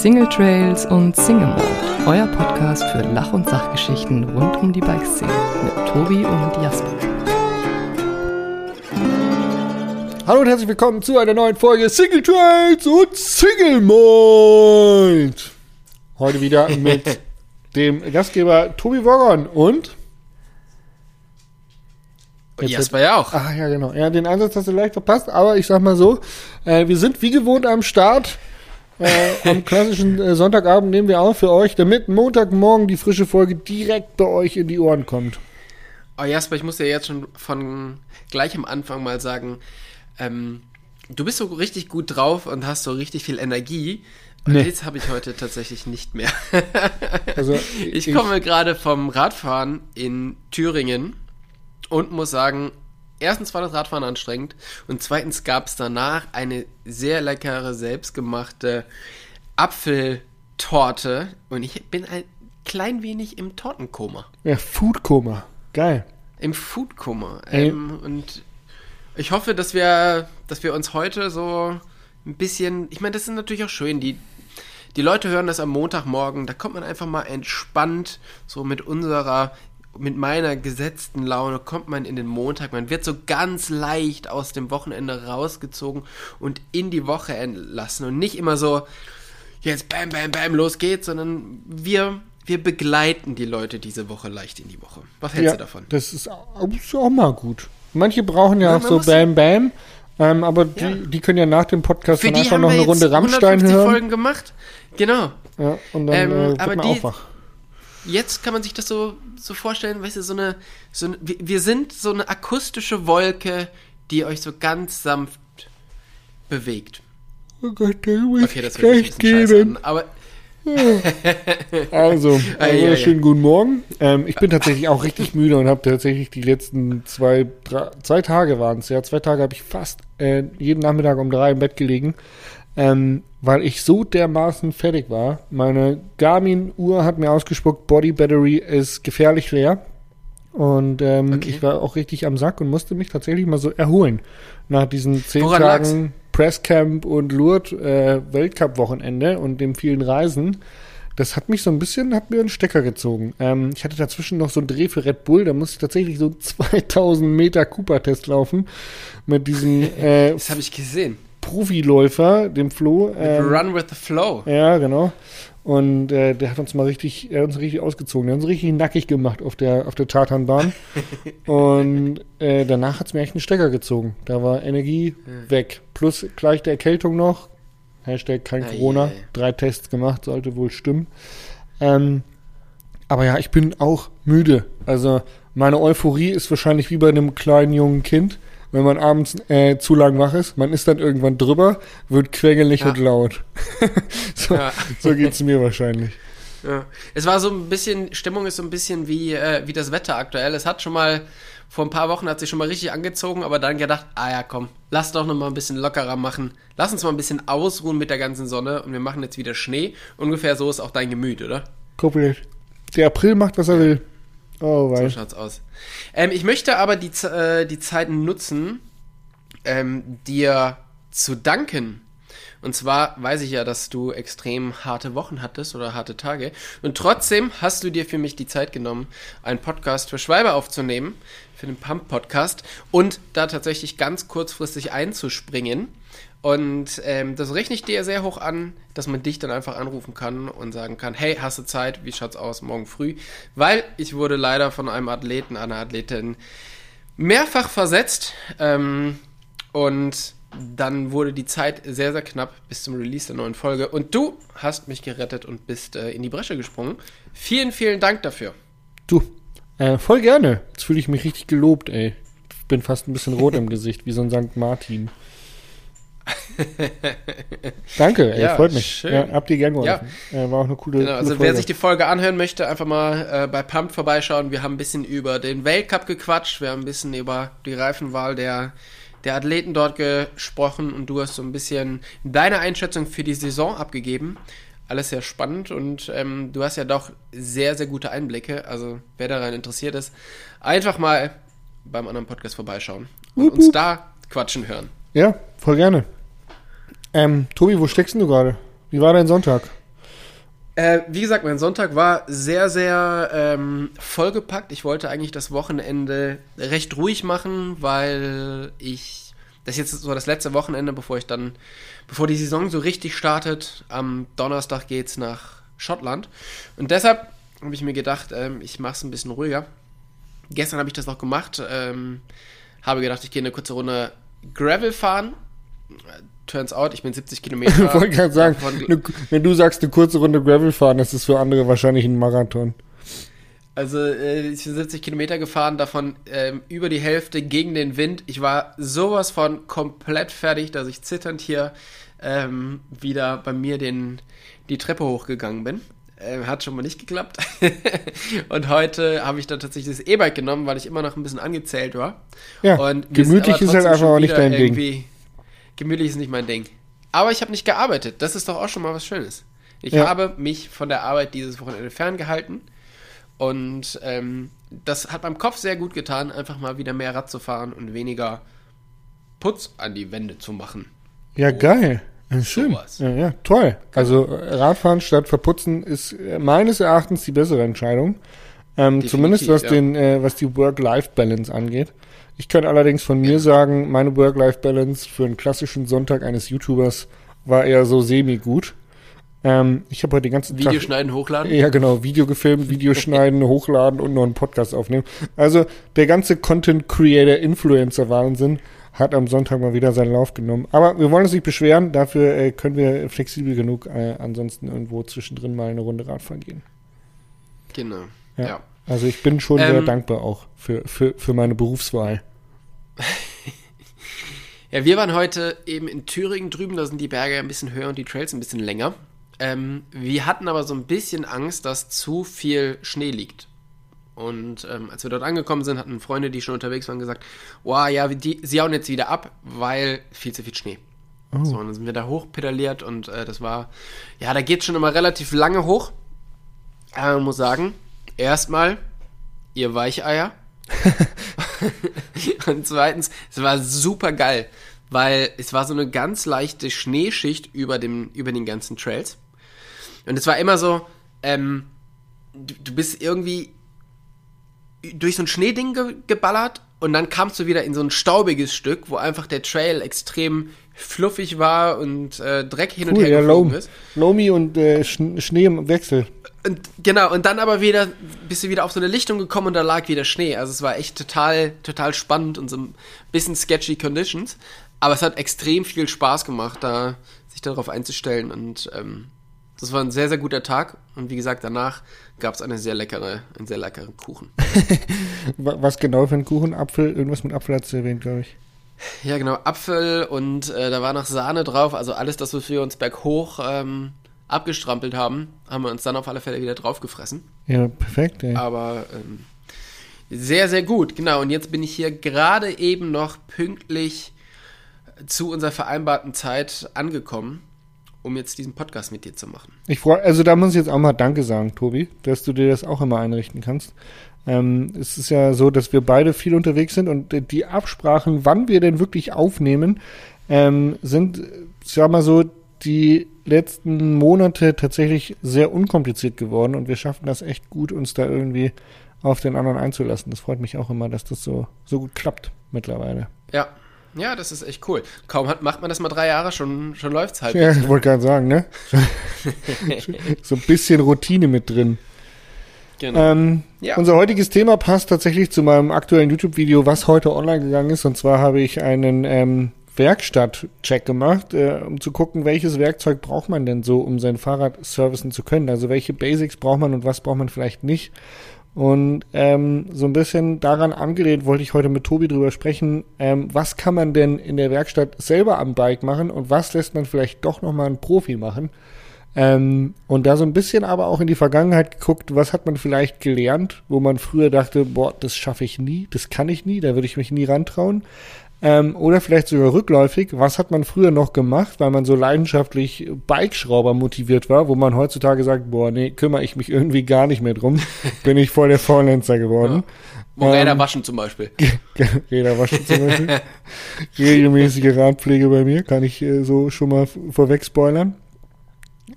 Single Trails und Single Mode, euer Podcast für Lach- und Sachgeschichten rund um die Bikeszene mit Tobi und Jasper. Hallo und herzlich willkommen zu einer neuen Folge Single Trails und Single Mode. Heute wieder mit dem Gastgeber Tobi Woggon und Jetzt Jasper ja auch. Ah ja, genau. Ja, den Ansatz hast du leicht verpasst, aber ich sag mal so, äh, wir sind wie gewohnt am Start. Äh, am klassischen äh, Sonntagabend nehmen wir auf für euch, damit Montagmorgen die frische Folge direkt bei euch in die Ohren kommt. Oh Jasper, ich muss dir jetzt schon von gleich am Anfang mal sagen, ähm, du bist so richtig gut drauf und hast so richtig viel Energie. Und Nee. das habe ich heute tatsächlich nicht mehr. Also Ich komme gerade vom Radfahren in Thüringen und muss sagen, erstens war das Radfahren anstrengend und zweitens gab es danach eine sehr leckere, selbstgemachte Apfeltorte und ich bin ein klein wenig im Tortenkoma. Ja, Foodkoma. Geil. Im Foodkoma. Ähm, und ich hoffe, dass wir, dass wir uns heute so ein bisschen. Ich meine, das ist natürlich auch schön. Die, die Leute hören das am Montagmorgen. Da kommt man einfach mal entspannt, so mit unserer, mit meiner gesetzten Laune, kommt man in den Montag. Man wird so ganz leicht aus dem Wochenende rausgezogen und in die Woche entlassen. Und nicht immer so, jetzt bam, bam, bam, los geht's, sondern wir. Wir begleiten die Leute diese Woche leicht in die Woche. Was hältst ja, du davon? Das ist auch, mal gut. Manche brauchen ja, Ja, auch so Bam Bam, ähm, aber Ja. die, die können ja nach dem Podcast Für dann die einfach haben noch wir eine Runde Rammstein 150 hören. Folgen gemacht. Genau. Ja, und dann Ähm, äh, wird aber man die- auch wach. Jetzt kann man sich das so, so vorstellen, weißt du, so eine, so eine, wir, sind so eine akustische Wolke, die euch so ganz sanft bewegt. Oh Gott, der muss Okay, das wird gleich geben. an, aber Also, also ei. schönen guten Morgen. Ähm, ich bin tatsächlich auch richtig müde und habe tatsächlich die letzten zwei, drei, zwei Tage waren es, ja, zwei Tage habe ich fast äh, jeden Nachmittag um drei im Bett gelegen, ähm, weil ich so dermaßen fertig war. Meine Garmin-Uhr hat mir ausgespuckt, Body Battery ist gefährlich leer. Und ähm, Okay. ich war auch richtig am Sack und musste mich tatsächlich mal so erholen. Nach diesen zehn Woran lag's? Tagen Presscamp und Lourdes äh, Weltcup-Wochenende und dem vielen Reisen. Das hat mich so ein bisschen, hat mir einen Stecker gezogen. Ähm, ich hatte dazwischen noch so einen Dreh für Red Bull, da musste ich tatsächlich so einen 2000 Meter Cooper-Test laufen mit diesem äh, das habe ich gesehen. Profiläufer, dem Flo. Ähm, Run with the flow. ja, genau. Und äh, der hat uns mal richtig, er hat uns richtig ausgezogen. Der hat uns richtig nackig gemacht auf der, auf der Tatanbahn. und äh, danach hat es mir echt einen Stecker gezogen. Da war Energie weg. Plus gleich der Erkältung noch. Hashtag kein Ei, Corona. ei. Drei Tests gemacht, sollte wohl stimmen. Ähm, aber ja, ich bin auch müde. Also meine Euphorie ist wahrscheinlich wie bei einem kleinen jungen Kind, wenn man abends äh, zu lang wach ist. Man ist dann irgendwann drüber, wird quengelig Ja. und laut. so, Ja. so geht's mir wahrscheinlich. Ja. Es war so ein bisschen, Stimmung ist so ein bisschen wie, äh, wie das Wetter aktuell. Es hat schon mal, vor ein paar Wochen hat sich schon mal richtig angezogen, aber dann gedacht, ah ja, komm, lass doch noch mal ein bisschen lockerer machen. Lass uns mal ein bisschen ausruhen mit der ganzen Sonne und wir machen jetzt wieder Schnee. Ungefähr so ist auch dein Gemüt, oder? Komplett. Der April macht, was er will. Oh, So weil. schaut's aus. Ähm, ich möchte aber die, äh, die Zeit nutzen, ähm, dir zu danken. Und zwar weiß ich ja, dass du extrem harte Wochen hattest oder harte Tage. Und trotzdem hast du dir für mich die Zeit genommen, einen Podcast für Schwalbe aufzunehmen, für den Pump-Podcast, und da tatsächlich ganz kurzfristig einzuspringen. Und ähm, das rechne ich dir sehr hoch an, dass man dich dann einfach anrufen kann und sagen kann, hey, hast du Zeit? Wie schaut's aus morgen früh? Weil ich wurde leider von einem Athleten, einer Athletin mehrfach versetzt. Ähm, und dann wurde die Zeit sehr, sehr knapp bis zum Release der neuen Folge. Und du hast mich gerettet und bist äh, in die Bresche gesprungen. Vielen, vielen Dank dafür. Du. Äh, voll gerne. Jetzt fühle ich mich richtig gelobt, ey. Ich bin fast ein bisschen rot im Gesicht, wie so ein St. Martin. Danke, ey, Ja, freut mich. schön. Ja, habt ihr gern geholfen. Äh, war auch eine coole, Genau, coole also Folge. wer sich die Folge anhören möchte, einfach mal äh, bei Pump vorbeischauen. Wir haben ein bisschen über den Weltcup gequatscht, wir haben ein bisschen über die Reifenwahl der, der Athleten dort gesprochen und du hast so ein bisschen deine Einschätzung für die Saison abgegeben. Alles sehr spannend und ähm, du hast ja doch sehr, sehr gute Einblicke. Also wer daran interessiert ist, einfach mal beim anderen Podcast vorbeischauen und Wup, uns da quatschen hören. ja, voll gerne. Ähm, Tobi, wo steckst denn du gerade? Wie war dein Sonntag? Äh, wie gesagt, mein Sonntag war sehr, sehr ähm, vollgepackt. Ich wollte eigentlich das Wochenende recht ruhig machen, weil ich das ist jetzt so das letzte Wochenende, bevor ich dann, bevor die Saison so richtig startet. Am Donnerstag geht's nach Schottland und deshalb habe ich mir gedacht, ähm, ich mache es ein bisschen ruhiger. Gestern habe ich das noch gemacht. Ähm, habe gedacht, ich gehe eine kurze Runde Gravel fahren. Turns out, ich bin 70 Kilometer. Ich wollte gerade sagen, ne, wenn du sagst, eine kurze Runde Gravel fahren, das ist für andere wahrscheinlich ein Marathon. Also äh, ich bin 70 Kilometer gefahren, davon ähm, über die Hälfte gegen den Wind. Ich war sowas von komplett fertig, dass ich zitternd hier ähm, wieder bei mir den, die Treppe hochgegangen bin. Ähm, hat schon mal nicht geklappt. und heute habe ich dann tatsächlich das E-Bike genommen, weil ich immer noch ein bisschen angezählt war. Ja, gemütlich ist halt einfach auch nicht dein Ding. Gemütlich ist nicht mein Ding. Aber ich habe nicht gearbeitet. Das ist doch auch schon mal was Schönes. Ich Ja. habe mich von der Arbeit dieses Wochenende ferngehalten. Und ähm, das hat meinem Kopf sehr gut getan, einfach mal wieder mehr Rad zu fahren und weniger Putz an die Wände zu machen. Ja, geil. Ja, Schön. Sowas. Ja, ja, toll. Also Radfahren statt verputzen ist meines Erachtens die bessere Entscheidung. Ähm, zumindest was ja. den, äh, was die Work-Life-Balance angeht. Ich kann allerdings von mir sagen, meine Work-Life-Balance für einen klassischen Sonntag eines YouTubers war eher so semi-gut. Ähm, ich habe heute den ganzen Video Tag schneiden, hochladen. Ja, genau. Video gefilmt, Video schneiden, hochladen und noch einen Podcast aufnehmen. Also der ganze Content Creator Influencer Wahnsinn hat am Sonntag mal wieder seinen Lauf genommen. Aber wir wollen uns nicht beschweren. Dafür äh, können wir flexibel genug äh, ansonsten irgendwo zwischendrin mal eine Runde Radfahren gehen. Genau. Ja. Ja. Also ich bin schon sehr Ähm, dankbar auch für, für, für meine Berufswahl. Ja, wir waren heute eben in Thüringen drüben, da sind die Berge ein bisschen höher und die Trails ein bisschen länger. Ähm, wir hatten aber so ein bisschen Angst, dass zu viel Schnee liegt. Und ähm, als wir dort angekommen sind, hatten Freunde, die schon unterwegs waren, gesagt, wow, ja, die, sie hauen jetzt wieder ab, weil viel zu viel Schnee. Oh. So, und dann sind wir da hochpedaliert und äh, das war, ja, da geht schon immer relativ lange hoch. Aber man muss sagen, erstmal, ihr Weicheier. und zweitens, es war super geil, weil es war so eine ganz leichte Schneeschicht über, dem, über den ganzen Trails. Und es war immer so, ähm, du, du bist irgendwie durch so ein Schneeding ge geballert und dann kamst du wieder in so ein staubiges Stück, wo einfach der Trail extrem fluffig war und äh, Dreck hin und Cool, her ja, geflogen Loam. ist. Lomi und äh, Sch Schnee im Wechsel. Und genau, und dann aber wieder bist du wieder auf so eine Lichtung gekommen und da lag wieder Schnee. Also es war echt total, total spannend und so ein bisschen sketchy Conditions. Aber es hat extrem viel Spaß gemacht, da sich darauf einzustellen. Und ähm, das war ein sehr, sehr guter Tag. Und wie gesagt, danach gab es eine sehr leckere, einen sehr leckeren Kuchen. Wa- Was genau für ein Kuchen? Apfel? Irgendwas mit Apfel hat du erwähnt, glaube ich. Ja, genau, Apfel und äh, da war noch Sahne drauf. Also alles das, was wir uns berghoch ähm, abgestrampelt haben, haben wir uns dann auf alle Fälle wieder draufgefressen. Ja, perfekt, ey. Aber ähm, sehr, sehr gut, genau. Und jetzt bin ich hier gerade eben noch pünktlich zu unserer vereinbarten Zeit angekommen, um jetzt diesen Podcast mit dir zu machen. Ich freue, also da muss ich jetzt auch mal Danke sagen, Tobi, dass du dir das auch immer einrichten kannst. Ähm, es ist ja so, dass wir beide viel unterwegs sind und die Absprachen, wann wir denn wirklich aufnehmen, ähm, sind, äh, sag mal so, die letzten Monate tatsächlich sehr unkompliziert geworden und wir schaffen das echt gut, uns da irgendwie auf den anderen einzulassen. Das freut mich auch immer, dass das so, so gut klappt mittlerweile. Ja. Ja, das ist echt cool. Kaum hat, macht man das mal drei Jahre, schon, schon läuft's halt. Ja, ich wollte gerade sagen, ne? so ein bisschen Routine mit drin. genau. Ähm, Ja. Unser heutiges Thema passt tatsächlich zu meinem aktuellen YouTube-Video, was heute online gegangen ist. Und zwar habe ich einen ähm, Werkstatt-Check gemacht, äh, um zu gucken, welches Werkzeug braucht man denn so, um sein Fahrrad servicen zu können. Also welche Basics braucht man und was braucht man vielleicht nicht. Und ähm, so ein bisschen daran angelehnt wollte ich heute mit Tobi drüber sprechen, ähm, was kann man denn in der Werkstatt selber am Bike machen und was lässt man vielleicht doch nochmal einen Profi machen. Ähm, und da so ein bisschen aber auch in die Vergangenheit geguckt, was hat man vielleicht gelernt, wo man früher dachte, boah, das schaffe ich nie, das kann ich nie, da würde ich mich nie rantrauen. Ähm, oder vielleicht sogar rückläufig, was hat man früher noch gemacht, weil man so leidenschaftlich Bikeschrauber motiviert war, wo man heutzutage sagt, boah, nee, kümmere ich mich irgendwie gar nicht mehr drum, bin ich voll der Faulenzer geworden. Moräder ähm, waschen zum Beispiel. Räder waschen zum Beispiel. Regelmäßige Radpflege bei mir, kann ich äh, so schon mal vorweg spoilern.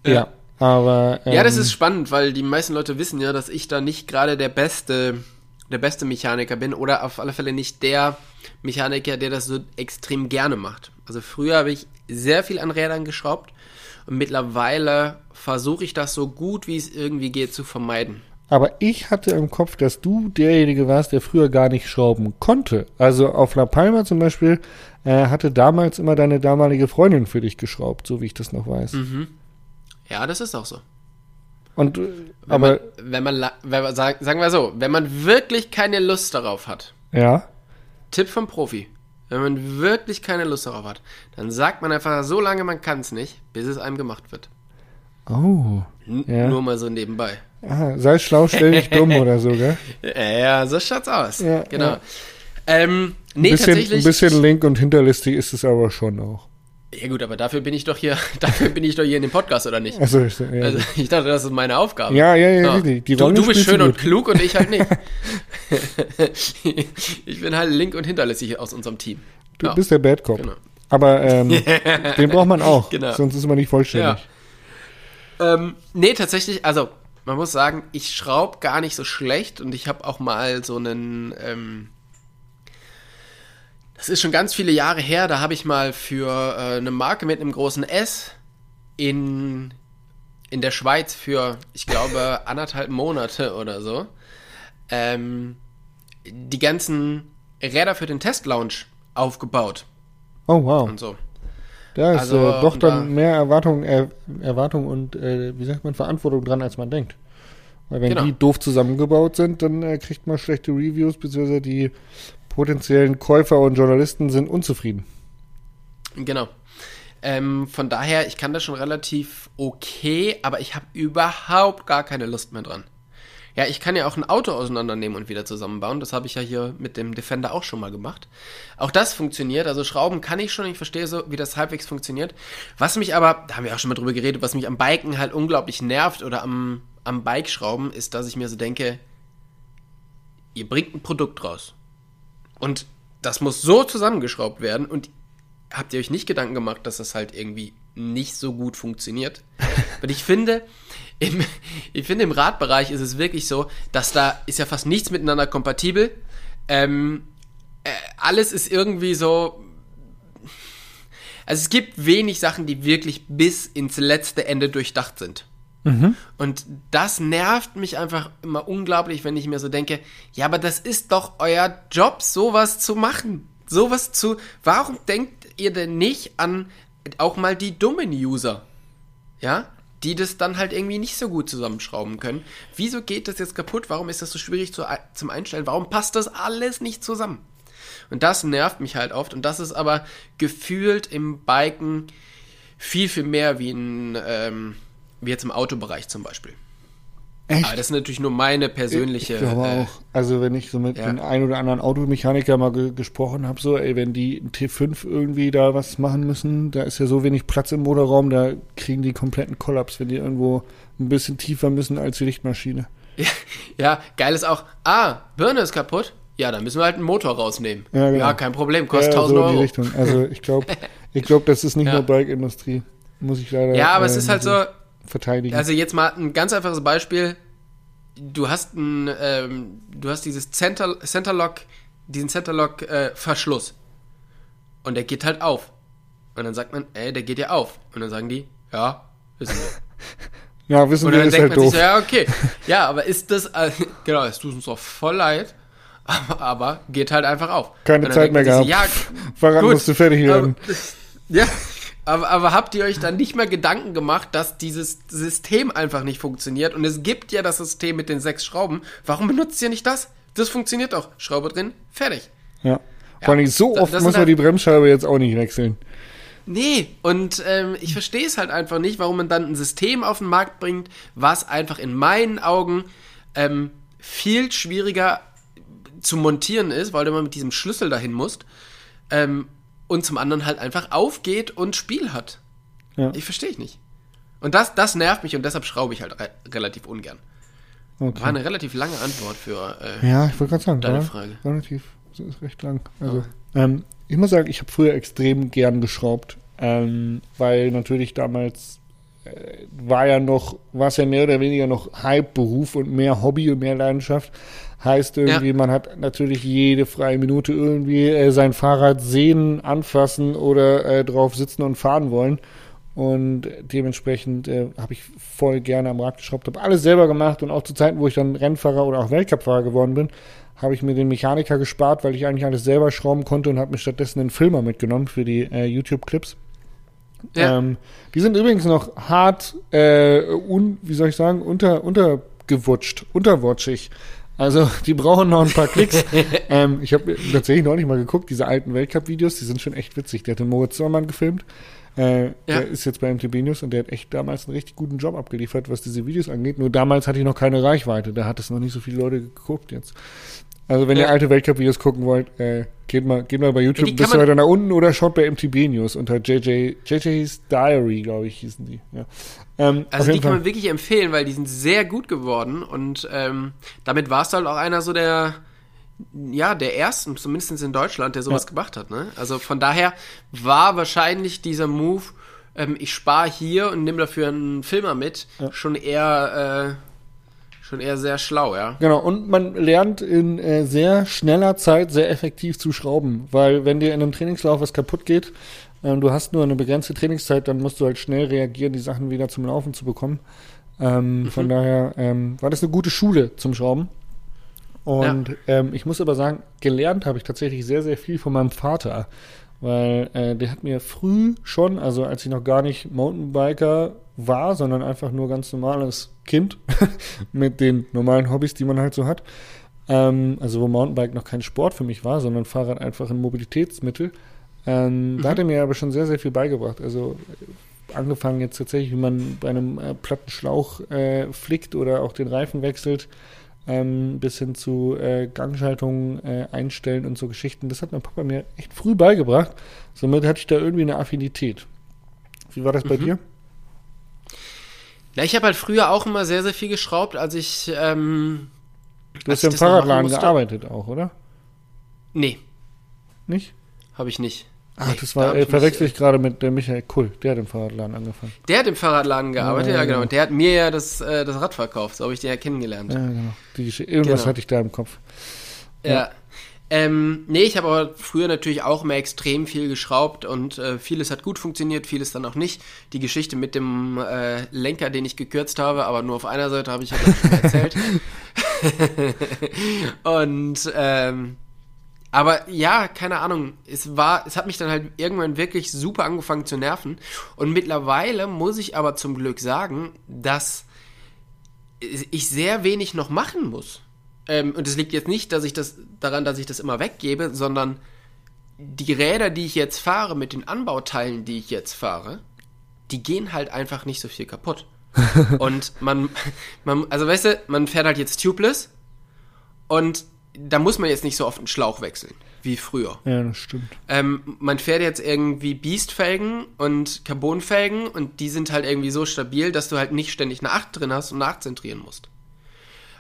Ja. Ja. Aber ähm, Ja, das ist spannend, weil die meisten Leute wissen ja, dass ich da nicht gerade der beste, der beste Mechaniker bin oder auf alle Fälle nicht der Mechaniker, der das so extrem gerne macht. Also früher habe ich sehr viel an Rädern geschraubt und mittlerweile versuche ich das so gut wie es irgendwie geht zu vermeiden. Aber ich hatte im Kopf, dass du derjenige warst, der früher gar nicht schrauben konnte. Also auf La Palma zum Beispiel äh, hatte damals immer deine damalige Freundin für dich geschraubt, so wie ich das noch weiß. Mhm. Ja, das ist auch so. Und äh, Wenn aber man, wenn man, wenn man sag- sagen wir so, wenn man wirklich keine Lust darauf hat, ja, Tipp vom Profi, wenn man wirklich keine Lust darauf hat, dann sagt man einfach so lange man kann es nicht, bis es einem gemacht wird. oh, N Ja. Nur mal so nebenbei. ah, sei schlau, stell dich dumm oder so, gell? Ja, so schaut's aus. Ja, genau. ja. Ähm, Ein nee, bisschen, tatsächlich. ein bisschen link und hinterlistig ist es aber schon auch. Ja gut, aber dafür bin ich doch hier, dafür bin ich doch hier in dem Podcast, oder nicht? Also, ich, ja, Also ich dachte, das ist meine Aufgabe. ja, ja, ja, richtig. Die du, Rolle du bist spielst schön und klug und ich halt nicht. ich bin halt link und hinterlässig aus unserem Team. Du Ja, bist der Bad Cop. genau. Aber ähm, den braucht man auch, Genau. sonst ist man nicht vollständig. Ähm, nee, tatsächlich, also man muss sagen, ich schraub gar nicht so schlecht und ich habe auch mal so einen, ähm, das ist schon ganz viele Jahre her, da habe ich mal für äh, eine Marke mit einem großen S in, in der Schweiz für, ich glaube, anderthalb Monate oder so, ähm, die ganzen Räder für den Testlaunch aufgebaut Oh, wow. und so. Da ist Also, äh, doch dann da- mehr Erwartung, er, Erwartung und, äh, wie sagt man, Verantwortung dran, als man denkt. Weil wenn Genau. die doof zusammengebaut sind, dann äh, kriegt man schlechte Reviews, beziehungsweise die potenziellen Käufer und Journalisten sind unzufrieden. Genau. Ähm, von daher, ich kann das schon relativ okay, aber ich habe überhaupt gar keine Lust mehr dran. Ja, ich kann ja auch ein Auto auseinandernehmen und wieder zusammenbauen. Das habe ich ja hier mit dem Defender auch schon mal gemacht. Auch das funktioniert. Also Schrauben kann ich schon. Ich verstehe so, wie das halbwegs funktioniert. Was mich aber, da haben wir auch schon mal drüber geredet, was mich am Biken halt unglaublich nervt oder am, am Bikeschrauben, ist, dass ich mir so denke, ihr bringt ein Produkt raus. Und das muss so zusammengeschraubt werden und habt ihr euch nicht Gedanken gemacht, dass das halt irgendwie nicht so gut funktioniert? Weil ich finde, im, ich finde, im Radbereich ist es wirklich so, dass da ist ja fast nichts miteinander kompatibel. Ähm, äh, alles ist irgendwie so. Also es gibt wenig Sachen, die wirklich bis ins letzte Ende durchdacht sind. Und das nervt mich einfach immer unglaublich, wenn ich mir so denke, ja, aber das ist doch euer Job, sowas zu machen. Sowas zu. Warum denkt ihr denn nicht an auch mal die dummen User? Ja? Die das dann halt irgendwie nicht so gut zusammenschrauben können. Wieso geht das jetzt kaputt? Warum ist das so schwierig zu, zum Einstellen? Warum passt das alles nicht zusammen? Und das nervt mich halt oft. Und das ist aber gefühlt im Biken viel, viel mehr wie in, ähm, wie jetzt im Autobereich zum Beispiel. Echt? Aber das ist natürlich nur meine persönliche. Ich glaube äh, auch. Also wenn ich so mit ja. den ein oder anderen Automechaniker mal ge gesprochen habe, so, ey, wenn die ein T5 irgendwie da was machen müssen, da ist ja so wenig Platz im Motorraum, da kriegen die kompletten Kollaps, wenn die irgendwo ein bisschen tiefer müssen als die Lichtmaschine. Ja, ja, geil ist auch, ah, Birne ist kaputt. Ja, dann müssen wir halt einen Motor rausnehmen. Ja, genau. Ja, kein Problem, kostet Ja, 1000 so Euro. Richtung. Also ich glaube, ich glaube, das ist nicht nur Bike-Industrie. Muss ich leider Ja, aber es äh, ist halt so, verteidigen. also jetzt mal ein ganz einfaches Beispiel. Du hast ein, ähm, du hast dieses Center, Centerlock, diesen Centerlock äh, Verschluss. Und der geht halt auf. Und dann sagt man, ey, der geht ja auf. Und dann sagen die, ja, wissen wir. ja, wissen Und wir, dann ist denkt halt man doof. sich so, ja, okay. Ja, aber ist das, äh, genau, es tut uns doch voll leid, aber, aber geht halt einfach auf. Keine Zeit mehr sich so, Ja, Fahrrad gut, musste fertig werden. aber, ja, aber, aber habt ihr euch dann nicht mehr Gedanken gemacht, dass dieses System einfach nicht funktioniert? Und es gibt ja das System mit den sechs Schrauben. Warum benutzt ihr nicht das? Das funktioniert doch. Schraube drin, fertig. Ja. Vor allem so da- oft muss man halt- die Bremsscheibe jetzt auch nicht wechseln. Nee, und ähm, ich verstehe es halt einfach nicht, warum man dann ein System auf den Markt bringt, was einfach in meinen Augen ähm, viel schwieriger zu montieren ist, weil du immer mit diesem Schlüssel dahin musst. Ähm, und zum anderen halt einfach aufgeht und Spiel hat. Ja. Ich verstehe ich nicht. Und das, das nervt mich und deshalb schraube ich halt re relativ ungern. War Okay. eine relativ lange Antwort für. Äh, Ja, ich wollte gerade sagen, Deine war Frage. relativ, das ist recht lang. Also, ähm, ich muss sagen, ich habe früher extrem gern geschraubt, ähm, weil natürlich damals war ja noch, war es ja mehr oder weniger noch Hype-Beruf und mehr Hobby und mehr Leidenschaft. Heißt irgendwie, ja. man hat natürlich jede freie Minute irgendwie äh, sein Fahrrad sehen, anfassen oder äh, drauf sitzen und fahren wollen. Und dementsprechend äh, habe ich voll gerne am Rad geschraubt, habe alles selber gemacht und auch zu Zeiten, wo ich dann Rennfahrer oder auch Weltcupfahrer geworden bin, habe ich mir den Mechaniker gespart, weil ich eigentlich alles selber schrauben konnte und habe mir stattdessen einen Filmer mitgenommen für die äh, YouTube-Clips. Ja. Ähm, die sind übrigens noch hart, äh, un, wie soll ich sagen, unter, untergewutscht, unterwatschig. Also die brauchen noch ein paar Klicks. ähm, ich habe tatsächlich noch nicht mal geguckt, diese alten Weltcup-Videos, die sind schon echt witzig. Der hat den Moritz Zimmermann gefilmt. Äh, ja. Der ist jetzt bei MTB News und der hat echt damals einen richtig guten Job abgeliefert, was diese Videos angeht. Nur damals hatte ich noch keine Reichweite. Da hat es noch nicht so viele Leute geguckt jetzt. Also wenn ihr alte Weltcup-Videos gucken wollt, äh, geht mal, geht mal bei YouTube ein bisschen weiter nach unten oder schaut bei MTB News unter JJ, JJ's Diary, glaube ich, hießen die. Ja. Ähm, also die kann Fall. man wirklich empfehlen, weil die sind sehr gut geworden und ähm, damit warst du halt auch einer so der ja, der ersten, zumindest in Deutschland, der sowas ja. gemacht hat. Ne? Also von daher war wahrscheinlich dieser Move, ähm, ich spare hier und nehme dafür einen Filmer mit, ja. schon eher äh, schon eher sehr schlau, ja. Genau, und man lernt in äh, sehr schneller Zeit sehr effektiv zu schrauben, weil wenn dir in einem Trainingslauf was kaputt geht, äh, du hast nur eine begrenzte Trainingszeit, dann musst du halt schnell reagieren, die Sachen wieder zum Laufen zu bekommen. Ähm, mhm. Von daher ähm, war das eine gute Schule zum Schrauben. Und ja. ähm, ich muss aber sagen, gelernt habe ich tatsächlich sehr, sehr viel von meinem Vater. Weil äh, der hat mir früh schon, also als ich noch gar nicht Mountainbiker war, sondern einfach nur ganz normales Kind mit den normalen Hobbys, die man halt so hat. Ähm, also wo Mountainbike noch kein Sport für mich war, sondern Fahrrad einfach ein Mobilitätsmittel. Ähm, mhm. Da hat er mir aber schon sehr, sehr viel beigebracht. Also äh, angefangen jetzt tatsächlich, wie man bei einem äh, platten Schlauch äh, flickt oder auch den Reifen wechselt ähm, bis hin zu äh, Gangschaltungen äh, einstellen und so Geschichten. Das hat mein Papa mir echt früh beigebracht. Somit hatte ich da irgendwie eine Affinität. Wie war das bei mhm. dir? Ja, ich habe halt früher auch immer sehr, sehr viel geschraubt, als ich. Ähm, du hast ja im Fahrradladen gearbeitet auch, oder? Nee. Nicht? Habe ich nicht. Ach, nee, das war, da äh, verwechsel ich gerade mit dem Michael Kull, der hat im Fahrradladen angefangen. Der hat im Fahrradladen gearbeitet, ja, ja genau. Und der hat mir ja das, äh, das Rad verkauft, so habe ich den ja kennengelernt. Ja, genau. Die, irgendwas genau. hatte ich da im Kopf. Ja. ja. Ähm, nee, ich habe aber früher natürlich auch immer extrem viel geschraubt und äh, vieles hat gut funktioniert, vieles dann auch nicht. Die Geschichte mit dem äh, Lenker, den ich gekürzt habe, aber nur auf einer Seite habe ich ja schon erzählt. und ähm, aber ja, keine Ahnung. Es war, es hat mich dann halt irgendwann wirklich super angefangen zu nerven. Und mittlerweile muss ich aber zum Glück sagen, dass ich sehr wenig noch machen muss. Ähm, und es liegt jetzt nicht, dass ich das daran, dass ich das immer weggebe, sondern die Räder, die ich jetzt fahre, mit den Anbauteilen, die ich jetzt fahre, die gehen halt einfach nicht so viel kaputt. und man, man, also weißt du, man fährt halt jetzt tubeless und da muss man jetzt nicht so oft einen Schlauch wechseln wie früher. Ja, das stimmt. Ähm, man fährt jetzt irgendwie Beast-Felgen und Carbon-Felgen und die sind halt irgendwie so stabil, dass du halt nicht ständig eine 8 drin hast und nachzentrieren musst.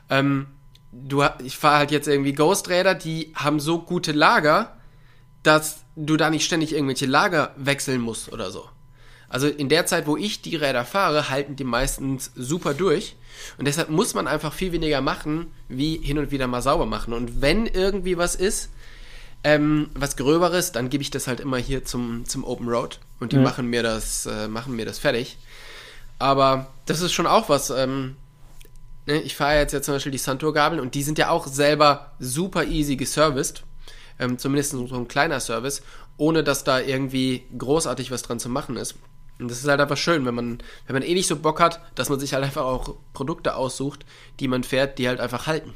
Ähm, du, ich fahre halt jetzt irgendwie Ghost-Räder, die haben so gute Lager, dass du da nicht ständig irgendwelche Lager wechseln musst oder so. Also in der Zeit, wo ich die Räder fahre, halten die meistens super durch. Und deshalb muss man einfach viel weniger machen, wie hin und wieder mal sauber machen. Und wenn irgendwie was ist, ähm, was Gröberes, dann gebe ich das halt immer hier zum, zum Open Road und die ja. machen mir das, äh, machen mir das fertig. Aber das ist schon auch was. Ähm, ne? Ich fahre jetzt ja zum Beispiel die Santur-Gabeln und die sind ja auch selber super easy geserviced. Ähm, zumindest so ein kleiner Service, ohne dass da irgendwie großartig was dran zu machen ist. Und das ist halt einfach schön, wenn man, wenn man eh nicht so Bock hat, dass man sich halt einfach auch Produkte aussucht, die man fährt, die halt einfach halten.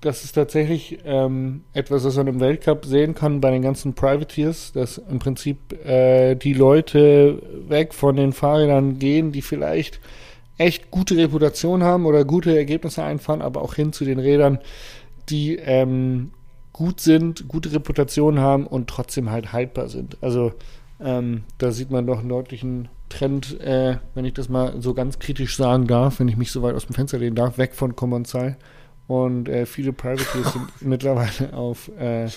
Das ist tatsächlich ähm, etwas, was man im Weltcup sehen kann bei den ganzen Privateers, dass im Prinzip äh, die Leute weg von den Fahrrädern gehen, die vielleicht echt gute Reputation haben oder gute Ergebnisse einfahren, aber auch hin zu den Rädern, die ähm, gut sind, gute Reputation haben und trotzdem halt haltbar sind. Also ähm, da sieht man doch einen deutlichen Trend, äh, wenn ich das mal so ganz kritisch sagen darf, wenn ich mich so weit aus dem Fenster lehnen darf, weg von Commonsal. Und äh, viele Privateers sind mittlerweile auf, äh,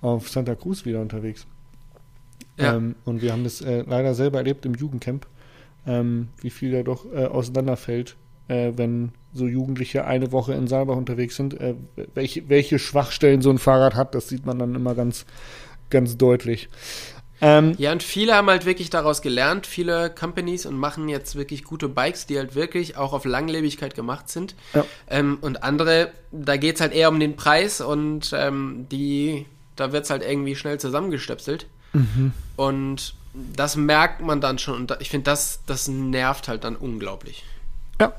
auf Santa Cruz wieder unterwegs. Ja. Ähm, und wir haben das äh, leider selber erlebt im Jugendcamp. Ähm, wie viel da doch äh, auseinanderfällt, äh, wenn so Jugendliche eine Woche in Saalbach unterwegs sind. Äh, welche, welche Schwachstellen so ein Fahrrad hat, das sieht man dann immer ganz, ganz deutlich. Ähm, ja, und viele haben halt wirklich daraus gelernt, viele Companies und machen jetzt wirklich gute Bikes, die halt wirklich auch auf Langlebigkeit gemacht sind. Ja. Ähm, und andere, da geht es halt eher um den Preis und ähm, die, da wird es halt irgendwie schnell zusammengestöpselt. Mhm. Und das merkt man dann schon und ich finde, das, das nervt halt dann unglaublich. Ja.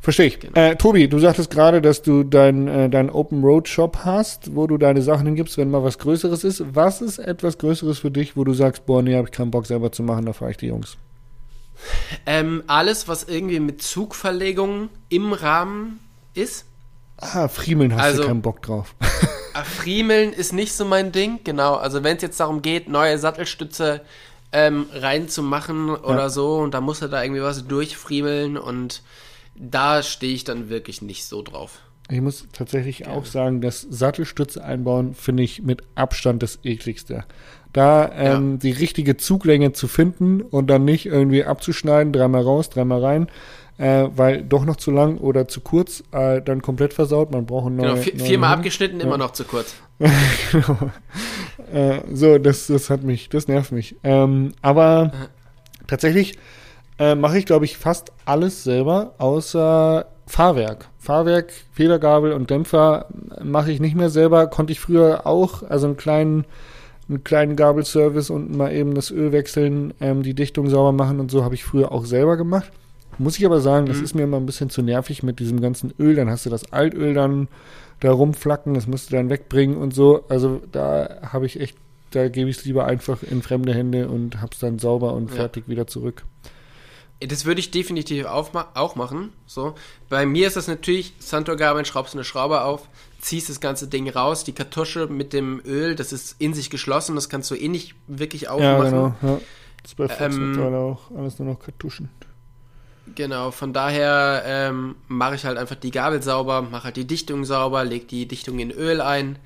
Verstehe ich. Genau. Äh, Tobi, du sagtest gerade, dass du deinen äh, dein Open Road Shop hast, wo du deine Sachen hingibst, wenn mal was Größeres ist. Was ist etwas Größeres für dich, wo du sagst, boah, nee, habe ich keinen Bock selber zu machen, da frage ich die Jungs. Ähm, alles, was irgendwie mit Zugverlegung im Rahmen ist. Ah, Friemeln hast also, du keinen Bock drauf. Ah, Friemeln ist nicht so mein Ding, genau. Also wenn es jetzt darum geht, neue Sattelstütze ähm, reinzumachen oder ja. so, und da muss er da irgendwie was durchfriemeln und da stehe ich dann wirklich nicht so drauf. Ich muss tatsächlich ja. auch sagen, das Sattelstütze einbauen finde ich mit Abstand das ekligste. Da ähm, ja. die richtige Zuglänge zu finden und dann nicht irgendwie abzuschneiden, dreimal raus, dreimal rein, äh, weil doch noch zu lang oder zu kurz, äh, dann komplett versaut. Man braucht einen neue, genau, viermal abgeschnitten, ja. immer noch zu kurz. genau. Äh, so, das, das hat mich, das nervt mich. Ähm, aber tatsächlich äh, mache ich, glaube ich, fast alles selber, außer Fahrwerk. Fahrwerk, Federgabel und Dämpfer mache ich nicht mehr selber. Konnte ich früher auch, also einen kleinen, einen kleinen Gabelservice und mal eben das Öl wechseln, ähm, die Dichtung sauber machen und so habe ich früher auch selber gemacht. Muss ich aber sagen, das mhm. ist mir immer ein bisschen zu nervig mit diesem ganzen Öl. Dann hast du das Altöl dann da rumflacken, das musst du dann wegbringen und so. Also da habe ich echt, da gebe ich es lieber einfach in fremde Hände und hab's dann sauber und ja. fertig wieder zurück. Das würde ich definitiv auch machen. So. Bei mir ist das natürlich, Santorgaben, schraubst eine Schraube auf, ziehst das ganze Ding raus, die Kartusche mit dem Öl, das ist in sich geschlossen, das kannst du eh nicht wirklich aufmachen. Ja, genau. Ja. Das ist bei Fox ähm, auch alles nur noch Kartuschen. Genau, von daher ähm, mache ich halt einfach die Gabel sauber, mache halt die Dichtung sauber, leg die Dichtung in Öl ein,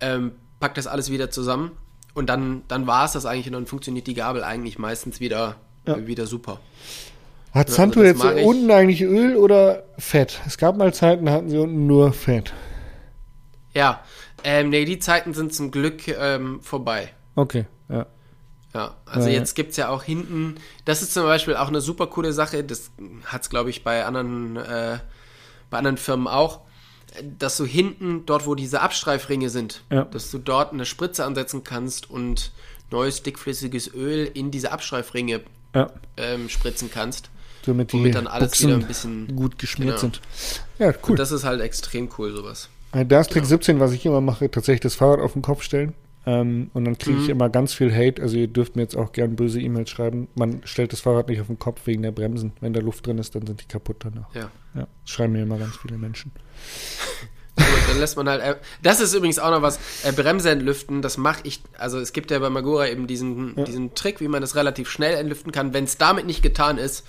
ähm, pack das alles wieder zusammen und dann, dann war es das eigentlich und dann funktioniert die Gabel eigentlich meistens wieder, ja. wieder super. Hat Santo also jetzt unten eigentlich Öl oder Fett? Es gab mal Zeiten, da hatten sie unten nur Fett. Ja, ähm, nee, die Zeiten sind zum Glück ähm, vorbei. Okay, ja. Also ja, jetzt gibt es ja auch hinten, das ist zum Beispiel auch eine super coole Sache, das hat es, glaube ich, bei anderen, äh, bei anderen Firmen auch, dass du hinten, dort wo diese Abstreifringe sind, ja. dass du dort eine Spritze ansetzen kannst und neues dickflüssiges Öl in diese Abstreifringe ja. ähm, spritzen kannst. Damit, womit dann alles Buchsen wieder ein bisschen gut geschmiert genau. sind. Ja, cool. Und das ist halt extrem cool, sowas. Da ist Trick genau. 17, was ich immer mache, tatsächlich das Fahrrad auf den Kopf stellen. Ähm, und dann kriege ich mhm. immer ganz viel Hate. Also ihr dürft mir jetzt auch gern böse E-Mails schreiben. Man stellt das Fahrrad nicht auf den Kopf wegen der Bremsen. Wenn da Luft drin ist, dann sind die kaputt danach. Ja. ja schreiben mir immer ganz viele Menschen. Gut, dann lässt man halt. Äh, das ist übrigens auch noch was. Äh, Bremse entlüften, das mache ich. Also es gibt ja bei Magura eben diesen, ja. diesen Trick, wie man das relativ schnell entlüften kann. Wenn es damit nicht getan ist,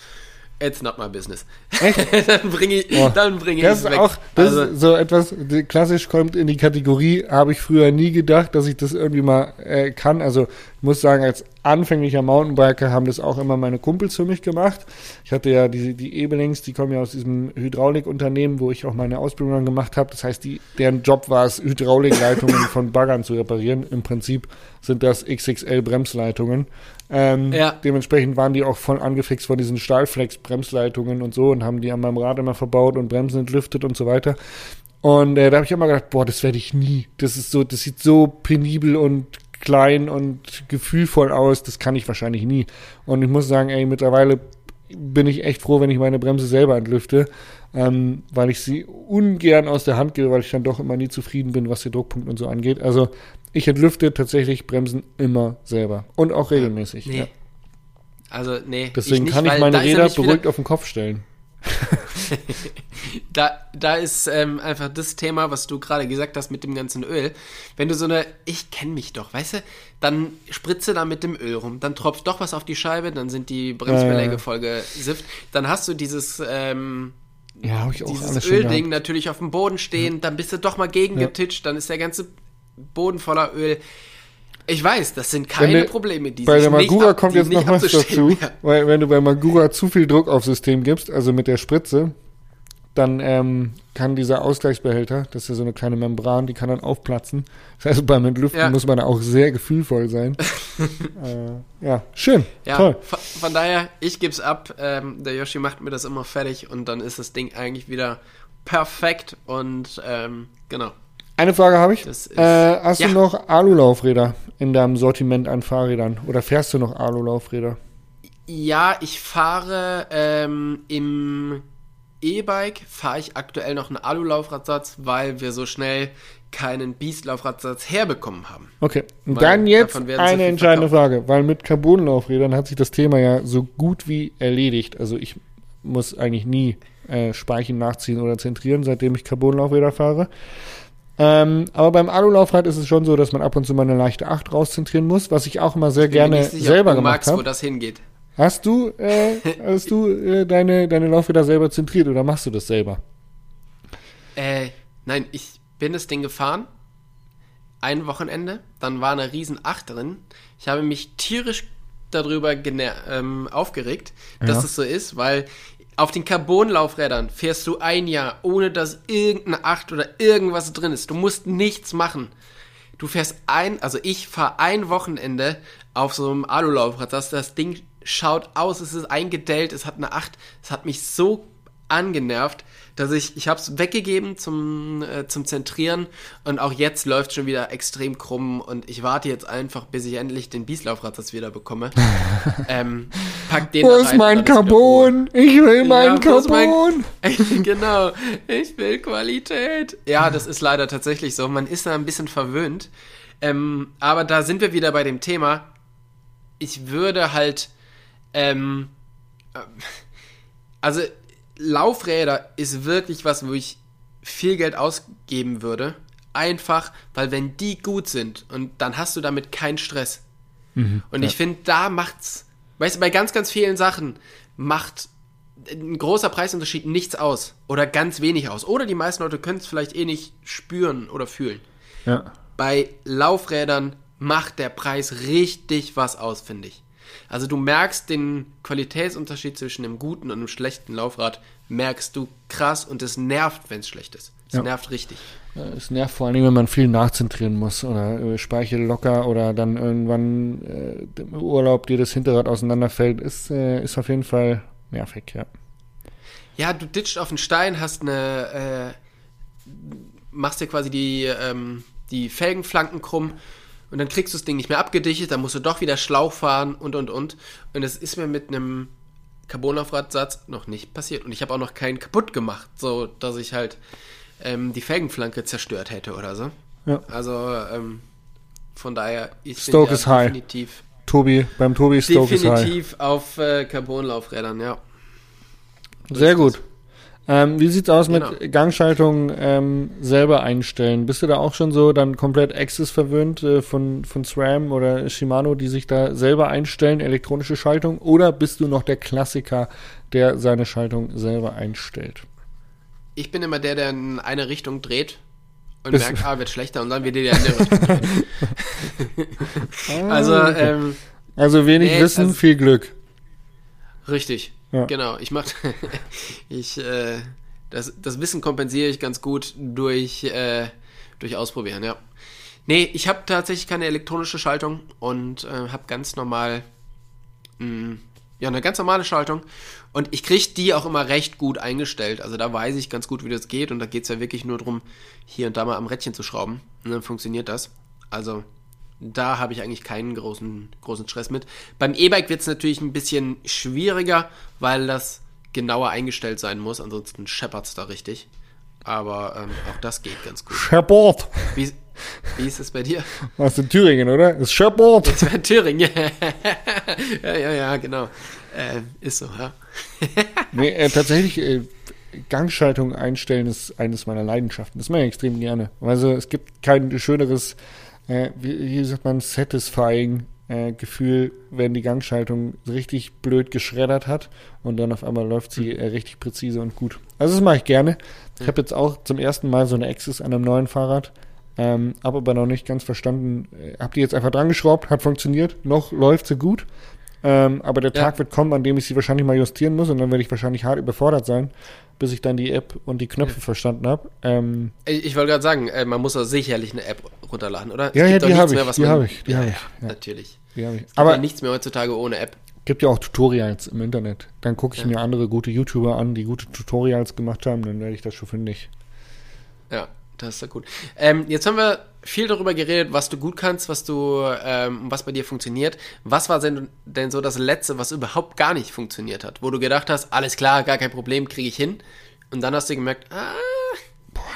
It's not my business. Dann bringe ich, oh. dann bringe ich es weg. Auch, das also, ist so etwas, klassisch kommt in die Kategorie, habe ich früher nie gedacht, dass ich das irgendwie mal äh, kann. Also muss sagen, als anfänglicher Mountainbiker haben das auch immer meine Kumpels für mich gemacht. Ich hatte ja die, die Ebelings, die kommen ja aus diesem Hydraulikunternehmen, wo ich auch meine Ausbildung dann gemacht habe. Das heißt, die, deren Job war es, Hydraulikleitungen von Baggern zu reparieren. Im Prinzip sind das XXL-Bremsleitungen. Ähm, ja. Dementsprechend waren die auch voll angefixt von diesen Stahlflex-Bremsleitungen und so und haben die an meinem Rad immer verbaut und Bremsen entlüftet und so weiter. Und äh, da habe ich immer gedacht, boah, das werde ich nie. Das ist so, das sieht so penibel und klein und gefühlvoll aus, das kann ich wahrscheinlich nie. Und ich muss sagen, ey, mittlerweile bin ich echt froh, wenn ich meine Bremse selber entlüfte, ähm, weil ich sie ungern aus der Hand gebe, weil ich dann doch immer nie zufrieden bin, was den Druckpunkt und so angeht. Also ich entlüfte tatsächlich Bremsen immer selber und auch regelmäßig. Nee. Ja. Also, nee. Deswegen ich nicht, kann ich meine Räder beruhigt auf den Kopf stellen. da, da ist ähm, einfach das Thema, was du gerade gesagt hast mit dem ganzen Öl. Wenn du so eine, ich kenne mich doch, weißt du, dann spritze da mit dem Öl rum, dann tropft doch was auf die Scheibe, dann sind die Bremsbeläge äh. voll gesifft, dann hast du dieses, ähm, ja, ich auch dieses Ölding natürlich auf dem Boden stehen, ja. dann bist du doch mal gegengetitscht, ja. dann ist der ganze Boden voller Öl. Ich weiß, das sind keine du- Probleme, die Bei sich der Magura ab- kommt jetzt noch was dazu, weil wenn du bei Magura zu viel Druck aufs System gibst, also mit der Spritze, dann ähm, kann dieser Ausgleichsbehälter, das ist ja so eine kleine Membran, die kann dann aufplatzen. Das heißt, beim Entlüften Ja. muss man da auch sehr gefühlvoll sein. äh, ja, schön, Ja, toll. von, von daher, ich geb's ab. Ähm, der Yoshi macht mir das immer fertig und dann ist das Ding eigentlich wieder perfekt und ähm, genau. Eine Frage habe ich. Ist- äh, hast ja. du noch Alulaufräder in deinem Sortiment an Fahrrädern? Oder fährst du noch Alulaufräder? Ja, ich fahre ähm, im E-Bike fahre ich aktuell noch einen Alulaufradsatz, weil wir so schnell keinen Beast-Laufradsatz herbekommen haben. Okay, und dann jetzt eine entscheidende verkauft. Frage, weil mit Carbonlaufrädern hat sich das Thema ja so gut wie erledigt. Also ich muss eigentlich nie äh, Speichen nachziehen oder zentrieren, seitdem ich Carbonlaufräder fahre. Ähm, aber beim Alulaufrad ist es schon so, dass man ab und zu mal eine leichte 8 rauszentrieren muss, was ich auch immer sehr gerne sicher, selber gemacht magst, wo habe. das hingeht. Hast du, äh, hast du äh, deine, deine Laufräder selber zentriert oder machst du das selber? Äh, nein, ich bin das Ding gefahren. Ein Wochenende. Dann war eine riesen Acht drin. Ich habe mich tierisch darüber ähm, aufgeregt, dass Ja. es so ist, weil auf den Carbonlaufrädern fährst du ein Jahr, ohne dass irgendeine Acht oder irgendwas drin ist. Du musst nichts machen. Du fährst ein, also ich fahre ein Wochenende auf so einem Alulaufrad. Das, das Ding schaut aus, es ist eingedellt, es hat eine 8. Es hat mich so angenervt, dass ich, ich habe es weggegeben zum, äh, zum Zentrieren und auch jetzt läuft schon wieder extrem krumm und ich warte jetzt einfach, bis ich endlich den Bislaufradsatz wieder bekomme. ähm, pack den Wo ist rein, mein Carbon? Ich will mein ja, ist mein- Carbon. genau, ich will Qualität. Ja, das ist leider tatsächlich so. Man ist da ein bisschen verwöhnt. Ähm, aber da sind wir wieder bei dem Thema. Ich würde halt, ähm, äh, also Laufräder ist wirklich was, wo ich viel Geld ausgeben würde. Einfach, weil wenn die gut sind und dann hast du damit keinen Stress. und ich finde, da macht's, weißt du, bei ganz, ganz vielen Sachen macht ein großer Preisunterschied nichts aus. Oder ganz wenig aus. Oder die meisten Leute können es vielleicht eh nicht spüren oder fühlen. Ja. Bei Laufrädern macht der Preis richtig was aus, finde ich. Also du merkst den Qualitätsunterschied zwischen einem guten und einem schlechten Laufrad, merkst du krass und es nervt, wenn es schlecht ist. Es Ja. nervt richtig. Äh, Es nervt vor allem, wenn man viel nachzentrieren muss oder äh, Speichel locker oder dann irgendwann äh, im Urlaub dir das Hinterrad auseinanderfällt, ist, äh, ist auf jeden Fall nervig, ja. Ja, du ditcht auf den Stein, hast eine, äh, machst dir quasi die, ähm, die Felgenflanken krumm und dann kriegst du das Ding nicht mehr abgedichtet, dann musst du doch wieder Schlauch fahren und und und. Und das ist mir mit einem Carbonlaufradsatz noch nicht passiert. Und ich habe auch noch keinen kaputt gemacht, so dass ich halt ähm, die Felgenflanke zerstört hätte oder so. Ja. Also ähm, von daher, ich bin Stoke ja is high. definitiv, Tobi, beim Tobi Stoke ist high. definitiv auf äh, Carbonlaufrädern, ja. Sehr gut. Ähm, wie sieht's aus mit Genau. Gangschaltung ähm, selber einstellen? Bist du da auch schon so dann komplett Access verwöhnt äh, von, von SRAM oder Shimano, die sich da selber einstellen, elektronische Schaltung? Oder bist du noch der Klassiker, der seine Schaltung selber einstellt? Ich bin immer der, der in eine Richtung dreht und Bist- merkt, ah, wird schlechter und dann wieder die andere Richtung also, ähm, Also wenig Nee, Wissen, also- viel Glück. richtig. Ja. Genau. Ich mach, ich, äh, das, das Wissen kompensiere ich ganz gut durch, äh, durch Ausprobieren, ja. Nee, ich habe tatsächlich keine elektronische Schaltung und äh, habe ganz normal, mh, ja, eine ganz normale Schaltung. Und ich kriege die auch immer recht gut eingestellt. Also da weiß ich ganz gut, wie das geht. Und da geht es ja wirklich nur darum, hier und da mal am Rädchen zu schrauben. Und dann funktioniert das. Also da habe ich eigentlich keinen großen, großen Stress mit. Beim E-Bike wird es natürlich ein bisschen schwieriger, weil das genauer eingestellt sein muss. Ansonsten scheppert es da richtig. Aber ähm, auch das geht ganz gut. Shepard. Wie, wie ist es bei dir? Was in Thüringen, oder? Ist Shepard. Das war in Thüringen. ja, ja, ja, genau. Äh, ist so, ja. Nee, äh, tatsächlich, äh, Gangschaltung einstellen ist eines meiner Leidenschaften. Das mache ich extrem gerne. Also es gibt kein schöneres, äh, wie, wie sagt man, satisfying äh, Gefühl, wenn die Gangschaltung richtig blöd geschreddert hat und dann auf einmal läuft sie äh, richtig präzise und gut. Also das mache ich gerne. Ich habe jetzt auch zum ersten Mal so eine Axis an einem neuen Fahrrad. Ähm, habe aber noch nicht ganz verstanden. Äh, hab die jetzt einfach dran geschraubt, hat funktioniert. Noch läuft sie gut. Ähm, aber der Ja. Tag wird kommen, an dem ich sie wahrscheinlich mal justieren muss und dann werde ich wahrscheinlich hart überfordert sein, bis ich dann die App und die Knöpfe verstanden habe. Ähm, Ich, ich wollte gerade sagen, äh, man muss doch sicherlich eine App runterladen, oder? Ja, ja, die nichts hab ich, die man- hab ich, die ja, hab ja, ich, ja. natürlich. die hab ich. Aber Aber nichts mehr heutzutage ohne App. gibt ja auch Tutorials im Internet. Dann gucke ich Ja. mir andere gute YouTuber an, die gute Tutorials gemacht haben, dann werde ich das schon fündig. Ja, das ist ja gut. Ähm, jetzt haben wir viel darüber geredet, was du gut kannst, was du, ähm, was bei dir funktioniert. Was war denn, denn so das Letzte, was überhaupt gar nicht funktioniert hat? Wo du gedacht hast, alles klar, gar kein Problem, kriege ich hin. Und dann hast du gemerkt, ah,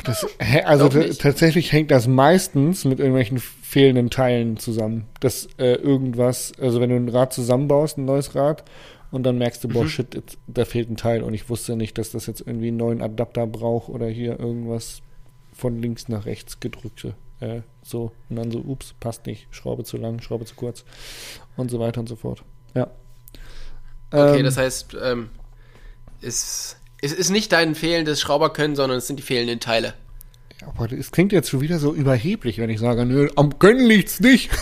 Das, hä, also tatsächlich hängt das meistens mit irgendwelchen fehlenden Teilen zusammen. Dass äh, irgendwas, also wenn du ein Rad zusammenbaust, ein neues Rad, und dann merkst du, Mhm. boah, shit, jetzt, da fehlt ein Teil und ich wusste nicht, dass das jetzt irgendwie einen neuen Adapter braucht oder hier irgendwas von links nach rechts gedrückte. Äh, so. Und dann so, ups, passt nicht, Schraube zu lang, Schraube zu kurz und so weiter und so fort. Ja. okay, Ähm, das heißt, ähm, es, es ist nicht dein fehlendes Schrauberkönnen, sondern es sind die fehlenden Teile. Aber es klingt jetzt schon wieder so überheblich, wenn ich sage, nö, am Können liegt's nicht.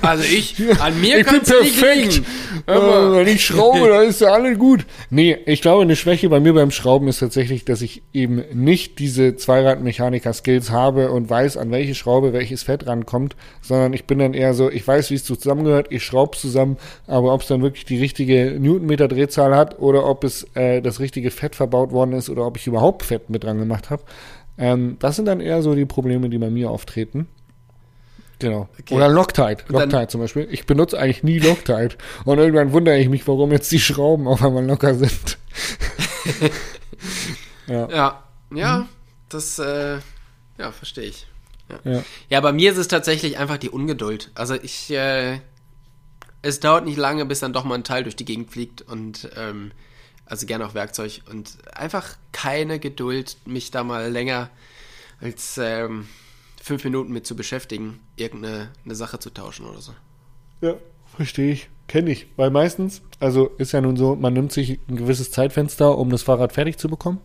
Also ich, an mir ich bin perfekt. Äh, wenn ich schraube, dann ist ja alles gut. Nee, ich glaube, eine Schwäche bei mir beim Schrauben ist tatsächlich, dass ich eben nicht diese Zweiradmechaniker-Skills habe und weiß, an welche Schraube welches Fett rankommt, sondern ich bin dann eher so, ich weiß, wie es zusammengehört, ich schraube zusammen, aber ob es dann wirklich die richtige Newtonmeter-Drehzahl hat oder ob es äh, das richtige Fett verbaut worden ist oder ob ich überhaupt Fett mit dran gemacht habe, ähm, das sind dann eher so die Probleme, die bei mir auftreten. Genau. Okay. Oder Loctite. Loctite zum Beispiel. Ich benutze eigentlich nie Loctite. Und irgendwann wundere ich mich, warum jetzt die Schrauben auf einmal locker sind. ja. Ja, ja, Mhm. das, äh, ja, verstehe ich. Ja. Ja. ja, bei mir ist es tatsächlich einfach die Ungeduld. Also ich, äh, es dauert nicht lange, bis dann doch mal ein Teil durch die Gegend fliegt und, ähm, also gerne auch Werkzeug und einfach keine Geduld, mich da mal länger als ähm, fünf Minuten mit zu beschäftigen, irgendeine eine Sache zu tauschen oder so. Ja, verstehe ich. Kenne ich. Weil meistens, also ist ja nun so, man nimmt sich ein gewisses Zeitfenster, um das Fahrrad fertig zu bekommen.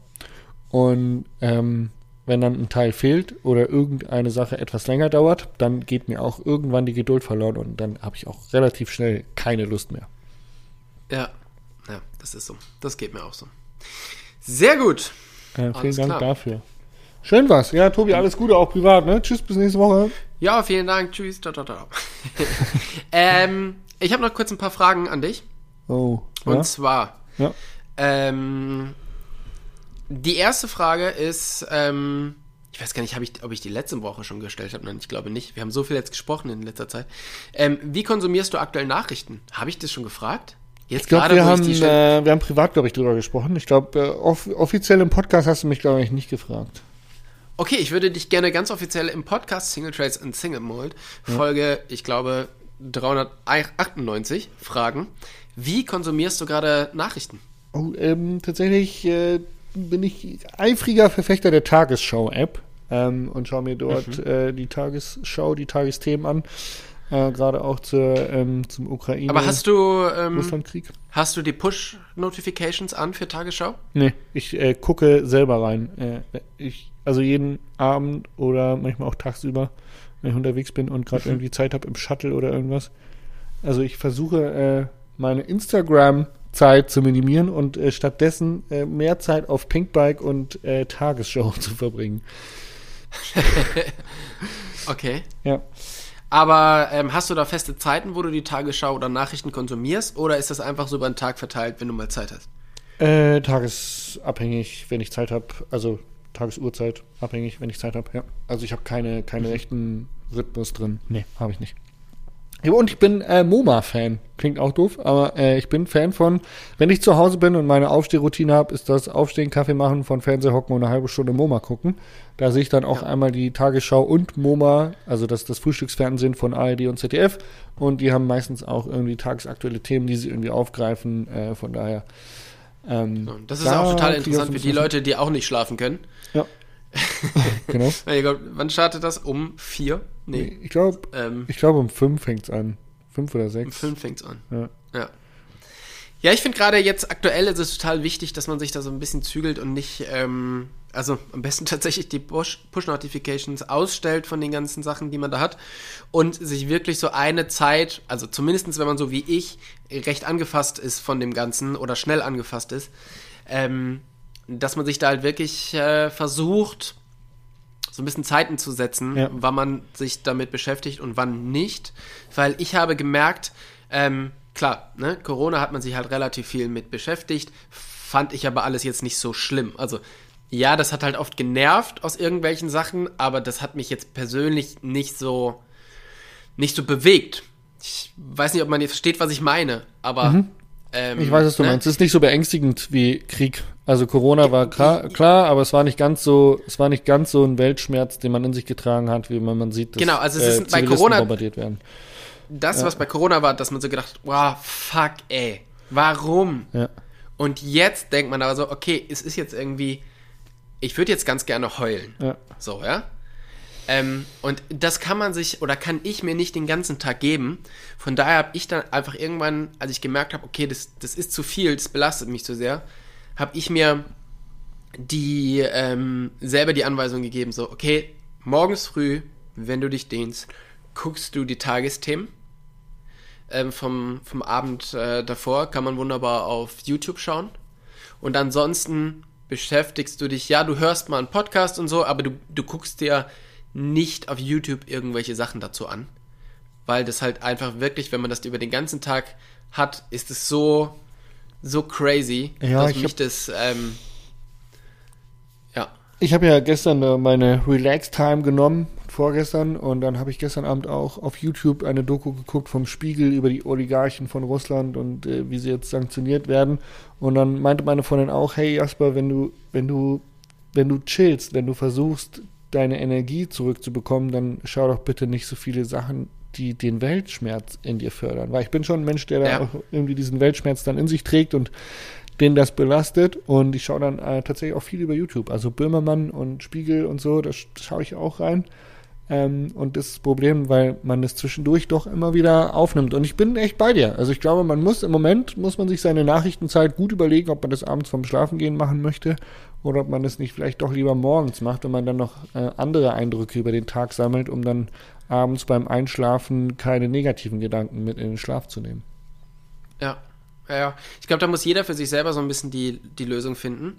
Und ähm, wenn dann ein Teil fehlt oder irgendeine Sache etwas länger dauert, dann geht mir auch irgendwann die Geduld verloren und dann habe ich auch relativ schnell keine Lust mehr. Ja, ja, das ist so. Das geht mir auch so. Sehr gut. Äh, vielen Dank klar. dafür. Schön was. Ja, Tobi, alles Gute, auch privat, ne? Tschüss, bis nächste Woche. Ja, vielen Dank. Tschüss. Da, da, da. ähm, ich habe noch kurz ein paar Fragen an dich. Oh. Und Ja? zwar, ja. ähm, die erste Frage ist, ähm, ich weiß gar nicht, ich, ob ich die letzte Woche schon gestellt habe. Nein, ich glaube nicht. Wir haben so viel jetzt gesprochen in letzter Zeit. Ähm, wie konsumierst du aktuell Nachrichten? Habe ich das schon gefragt? Jetzt Ich glaube, wir, haben, äh, wir haben privat, glaube ich, drüber gesprochen. Ich glaube, äh, off offiziell im Podcast hast du mich, glaube ich, nicht gefragt. Okay, ich würde dich gerne ganz offiziell im Podcast Single Trades and Single Mold, Folge, ich glaube, 398, fragen. Wie konsumierst du gerade Nachrichten? Oh, ähm, tatsächlich äh, bin ich eifriger Verfechter der Tagesschau-App ähm, und schaue mir dort Mhm. äh, die Tagesschau, die Tagesthemen an. Äh, Gerade auch zur, ähm, zum Ukraine. Aber hast du, ähm, Russlandkrieg? hast du die Push-Notifications an für Tagesschau? Nee, ich äh, gucke selber rein. Äh, ich, also jeden Abend oder manchmal auch tagsüber, wenn ich unterwegs bin und gerade irgendwie Zeit habe im Shuttle oder irgendwas. Also ich versuche äh, meine Instagram-Zeit zu minimieren und äh, stattdessen äh, mehr Zeit auf Pinkbike und äh, Tagesschau zu verbringen. Okay. Ja. Aber ähm, hast du da feste Zeiten, wo du die Tagesschau oder Nachrichten konsumierst? Oder ist das einfach so über den Tag verteilt, wenn du mal Zeit hast? Äh, tagesabhängig, wenn ich Zeit habe. Also Tagesuhrzeit abhängig, wenn ich Zeit habe. Ja. Also ich habe keine, keine rechten Rhythmus drin. Nee, habe ich nicht. Und ich bin äh, MoMA-Fan. Klingt auch doof, aber äh, ich bin Fan von, wenn ich zu Hause bin und meine Aufstehroutine habe, ist das Aufstehen, Kaffee machen, von Fernseher hocken und eine halbe Stunde MoMA gucken. Da sehe ich dann auch Ja. einmal die Tagesschau und MoMA, also das, das Frühstücksfernsehen von ARD und ZDF. Und die haben meistens auch irgendwie tagesaktuelle Themen, die sie irgendwie aufgreifen. Äh, von daher. Ähm, das ist da auch total interessant für die Leute, die auch nicht schlafen können. Ja. genau. Gott, wann startet das? Um vier? Nee. Ich glaube, Ähm, ich glaube um fünf fängt's an. Fünf oder um sechs. fünf fängt's an. Ja. Ja. Ja, ich finde gerade jetzt aktuell ist es total wichtig, dass man sich da so ein bisschen zügelt und nicht ähm, also am besten tatsächlich die Push- Push-Notifications ausstellt von den ganzen Sachen, die man da hat und sich wirklich so eine Zeit, also zumindestens wenn man so wie ich recht angefasst ist von dem Ganzen oder schnell angefasst ist, ähm, dass man sich da halt wirklich äh, versucht, so ein bisschen Zeiten zu setzen, Ja. wann man sich damit beschäftigt und wann nicht. Weil ich habe gemerkt, ähm, klar, ne, Corona hat man sich halt relativ viel mit beschäftigt, fand ich aber alles jetzt nicht so schlimm. Also ja, das hat halt oft genervt aus irgendwelchen Sachen, aber das hat mich jetzt persönlich nicht so nicht so bewegt. Ich weiß nicht, ob man jetzt versteht, was ich meine, aber ähm, Ich weiß, was du ne? meinst. Es ist nicht so beängstigend wie Krieg. Also Corona war klar, klar, aber es war nicht ganz so, es war nicht ganz so ein Weltschmerz, den man in sich getragen hat, wie wenn man sieht, dass Genau, also es ist bei Zivilisten Corona- bombardiert werden. das, was bei Corona war, dass man so gedacht, wow, fuck, ey, warum? Ja. Und jetzt denkt man aber so, okay, es ist jetzt irgendwie, ich würde jetzt ganz gerne heulen. Ja. So, ja? Ähm, und das kann man sich oder kann ich mir nicht den ganzen Tag geben. Von daher habe ich dann einfach irgendwann, als ich gemerkt habe, okay, das, das ist zu viel, das belastet mich zu sehr, habe ich mir die ähm, selber die Anweisung gegeben, so, okay, morgens früh, wenn du dich dehnst, guckst du die Tagesthemen ähm, vom, vom Abend äh, davor, kann man wunderbar auf YouTube schauen. Und ansonsten beschäftigst du dich, ja, du hörst mal einen Podcast und so, aber du, du guckst dir nicht auf YouTube irgendwelche Sachen dazu an. Weil das halt einfach wirklich, wenn man das über den ganzen Tag hat, ist es so, so crazy, Ja, dass ich mich hab- das, ähm, ja, Ich habe ja gestern äh, meine Relax-Time genommen, vorgestern, und dann habe ich gestern Abend auch auf YouTube eine Doku geguckt vom Spiegel über die Oligarchen von Russland und äh, wie sie jetzt sanktioniert werden. Und dann meinte meine Freundin auch, hey Jasper, wenn du, wenn du, wenn du chillst, wenn du versuchst, deine Energie zurückzubekommen, dann schau doch bitte nicht so viele Sachen, die den Weltschmerz in dir fördern. Weil ich bin schon ein Mensch, der da Ja. auch irgendwie diesen Weltschmerz dann in sich trägt und den das belastet. Und ich schaue dann äh, tatsächlich auch viel über YouTube. Also Böhmermann und Spiegel und so, da sch- schaue ich auch rein. Ähm, und das ist das Problem, weil man das zwischendurch doch immer wieder aufnimmt. Und ich bin echt bei dir. Also ich glaube, man muss im Moment, muss man sich seine Nachrichtenzeit gut überlegen, ob man das abends vorm Schlafengehen machen möchte oder ob man das nicht vielleicht doch lieber morgens macht, wenn man dann noch äh, andere Eindrücke über den Tag sammelt, um dann abends beim Einschlafen keine negativen Gedanken mit in den Schlaf zu nehmen. Ja, ja, ja. Ich glaube, da muss jeder für sich selber so ein bisschen die, die Lösung finden.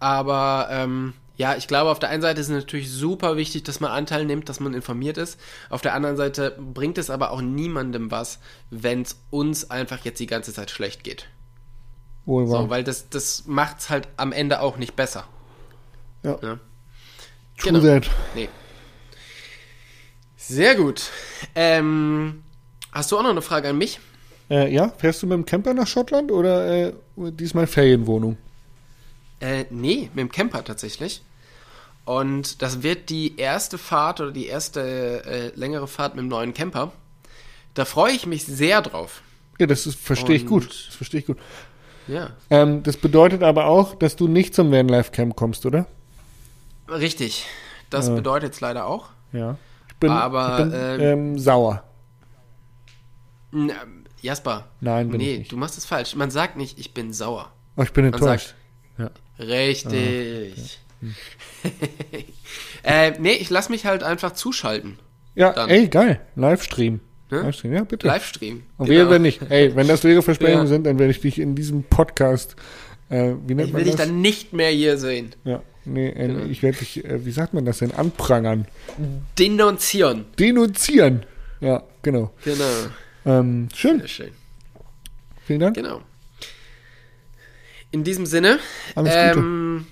Aber ähm, ja, ich glaube, auf der einen Seite ist es natürlich super wichtig, dass man Anteil nimmt, dass man informiert ist. Auf der anderen Seite bringt es aber auch niemandem was, wenn es uns einfach jetzt die ganze Zeit schlecht geht. Wohl wahr. So, weil das, das macht es halt am Ende auch nicht besser. ja. Ne? True genau. that. Nee. Sehr gut. Ähm, hast du auch noch eine Frage an mich? Äh, ja, fährst du mit dem Camper nach Schottland oder äh, diesmal Ferienwohnung? Äh, nee, mit dem Camper tatsächlich. Und das wird die erste Fahrt oder die erste äh, längere Fahrt mit dem neuen Camper. Da freue ich mich sehr drauf. Ja, das verstehe ich gut. Das verstehe ich gut. Ja. Ähm, das bedeutet aber auch, dass du nicht zum Vanlife Camp kommst, oder? Richtig. Das Ja. bedeutet es leider auch. Ja. Ich bin, Aber, ich bin ähm, ähm, sauer. Ähm, Jasper. Nein, bin ich nee, du machst es falsch. Man sagt nicht, ich bin sauer. Oh, ich bin enttäuscht. sagt, Ja. Richtig. äh, nee, ich lass mich halt einfach zuschalten. Ja, Dann. ey, geil. Livestream. Ne? Livestream, ja, bitte. Livestream. Und Genau. wenn nicht. Ey, wenn das leere Versprechungen Ja. sind, dann werde ich dich in diesem Podcast, äh, wie nennt Ich man will dich dann nicht mehr hier sehen. ja, nee, äh, Genau. ich werde dich, äh, wie sagt man das denn, anprangern. Denunzieren. Denunzieren. Ja, genau. Genau. Ähm, schön, Sehr schön. vielen Dank. Genau. In diesem Sinne. Alles Gute. ähm,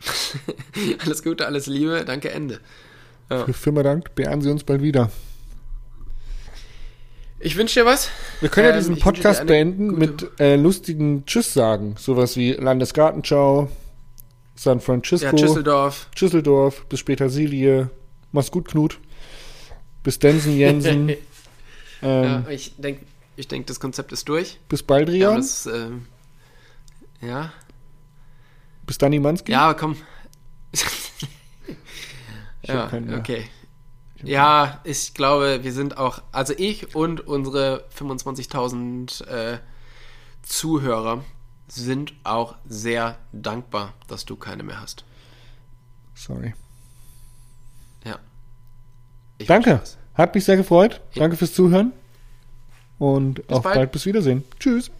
alles Gute, alles Liebe. Danke, Ende. Ja. Vielen Dank, beehren Sie uns bald wieder. Ich wünsche dir was. Wir können ja Ähm, diesen wünsche dir Podcast beenden mit äh, lustigen Tschüss sagen. Sowas wie Landesgartenschau, San Francisco, Ja, Schüsseldorf. Schüsseldorf, bis später Silie. Mach's gut, Knut. Bis Densen, Jensen. ähm, Ja, ich denke, ich denk, das Konzept ist durch. Bis Ja, Baldrian. das, ähm, ja. bis Danny Manski. ja, komm. Ja, okay. Ja, ich glaube, wir sind auch, also ich und unsere 25.000 äh, Zuhörer sind auch sehr dankbar, dass du keine mehr hast. Sorry. Ja. Ich Danke. Hat mich sehr gefreut. Ja. Danke fürs Zuhören. Und auf bald. bald. Bis Wiedersehen. Tschüss.